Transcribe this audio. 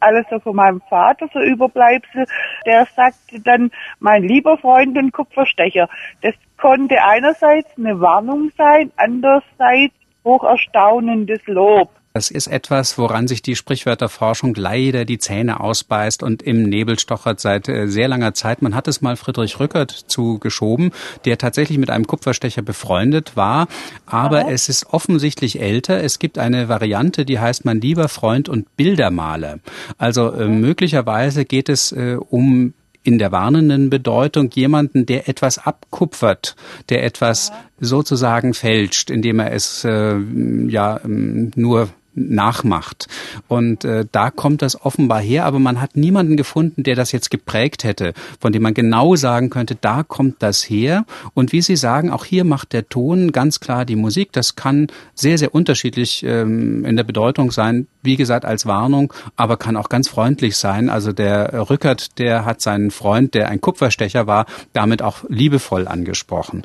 alles so von meinem Vater, so Überbleibsel. Der sagte dann, mein lieber Freund und Kupferstecher. Das konnte einerseits eine Warnung sein, andererseits hocherstaunendes Lob. Das ist etwas, woran sich die Sprichwörterforschung leider die Zähne ausbeißt und im Nebel stochert seit äh, sehr langer Zeit. Man hat es mal Friedrich Rückert zugeschoben, der tatsächlich mit einem Kupferstecher befreundet war, aber ja. es ist offensichtlich älter. Es gibt eine Variante, die heißt mein lieber Freund und Bildermaler. Also äh, möglicherweise geht es äh, um in der warnenden Bedeutung jemanden, der etwas abkupfert, der etwas sozusagen fälscht, indem er es äh, ja ähm, nur nachmacht. Und äh, da kommt das offenbar her, aber man hat niemanden gefunden, der das jetzt geprägt hätte, von dem man genau sagen könnte, da kommt das her. Und wie Sie sagen, auch hier macht der Ton ganz klar die Musik. Das kann sehr, sehr unterschiedlich ähm, in der Bedeutung sein, wie gesagt, als Warnung, aber kann auch ganz freundlich sein. Also der Rückert, der hat seinen Freund, der ein Kupferstecher war, damit auch liebevoll angesprochen.